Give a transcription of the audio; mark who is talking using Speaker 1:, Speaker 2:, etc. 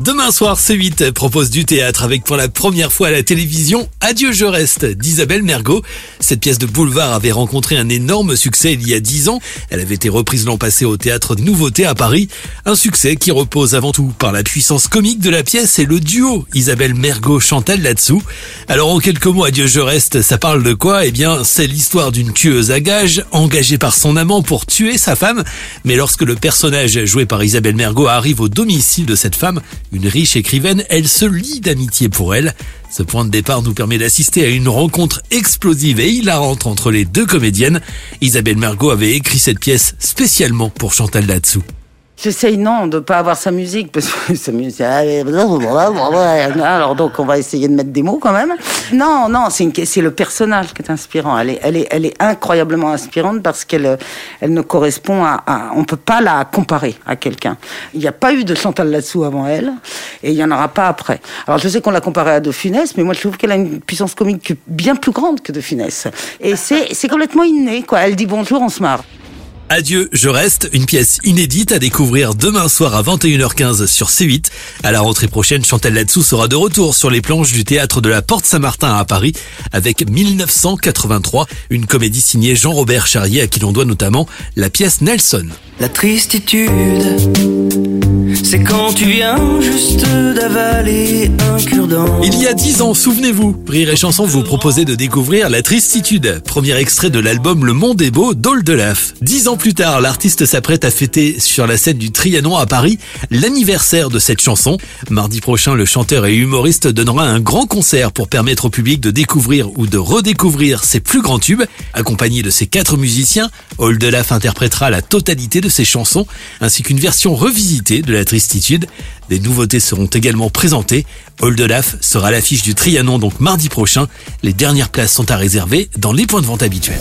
Speaker 1: Demain soir, C8 propose du théâtre avec pour la première fois à la télévision Adieu je reste d'Isabelle Mergot. Cette pièce de boulevard avait rencontré un énorme succès il y a dix ans. Elle avait été reprise l'an passé au théâtre Nouveauté à Paris. Un succès qui repose avant tout par la puissance comique de la pièce et le duo Isabelle Mergot-Chantal là-dessous. Alors en quelques mots, Adieu je reste, ça parle de quoi? Eh bien, c'est l'histoire d'une tueuse à gages engagée par son amant pour tuer sa femme. Mais lorsque le personnage joué par Isabelle Mergot arrive au domicile de cette femme, une riche écrivaine, elle se lie d'amitié pour elle. Ce point de départ nous permet d'assister à une rencontre explosive et hilarante entre les deux comédiennes. Isabelle Mergot avait écrit cette pièce spécialement pour Chantal Latsou.
Speaker 2: J'essaye non de pas avoir sa musique parce que sa musique. Alors donc on va essayer de mettre des mots quand même. Non non c'est le personnage qui est inspirant. Elle est incroyablement inspirante parce qu'elle elle ne correspond à, à... on peut pas la comparer à quelqu'un. Il n'y a pas eu de Chantal là-dessous avant elle et il y en aura pas après. Alors je sais qu'on l'a comparée à De Funès mais moi je trouve qu'elle a une puissance comique bien plus grande que De Funès et c'est complètement inné quoi. Elle dit bonjour on se marre.
Speaker 1: Adieu, je reste, une pièce inédite à découvrir demain soir à 21h15 sur C8. À la rentrée prochaine, Chantal Latsou sera de retour sur les planches du théâtre de la Porte Saint-Martin à Paris avec 1983, une comédie signée Jean-Robert Charrier à qui l'on doit notamment la pièce Nelson.
Speaker 3: La tristitude, c'est quand tu viens juste d'avaler un cure-dent.
Speaker 1: Il y a dix ans, souvenez-vous, Rire et Chanson vous proposait de découvrir La Tristitude, premier extrait de l'album Le Monde est beau d'Oldelaf. Dix ans plus tard, l'artiste s'apprête à fêter sur la scène du Trianon à Paris l'anniversaire de cette chanson. Mardi prochain, le chanteur et humoriste donnera un grand concert pour permettre au public de découvrir ou de redécouvrir ses plus grands tubes. Accompagné de ses quatre musiciens, Oldelaf interprétera la totalité de ses chansons, ainsi qu'une version revisitée de La Des nouveautés seront également présentées. Oldelaf sera à l'affiche du Trianon donc mardi prochain. Les dernières places sont à réserver dans les points de vente habituels.